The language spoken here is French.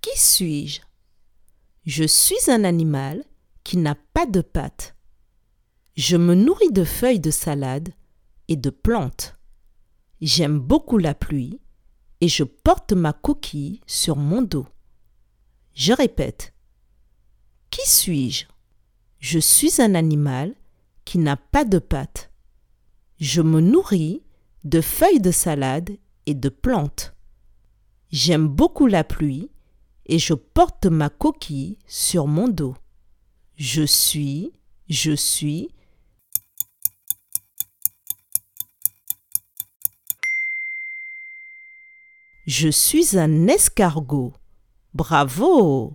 Qui suis-je? Je suis un animal qui n'a pas de pattes. Je me nourris de feuilles de salade et de plantes. J'aime beaucoup la pluie et je porte ma coquille sur mon dos. Je répète. Qui suis-je? Je suis un animal qui n'a pas de pattes. Je me nourris de feuilles de salade et de plantes. J'aime beaucoup la pluie et je porte ma coquille sur mon dos. Je suis, je suis. Je suis un escargot. Bravo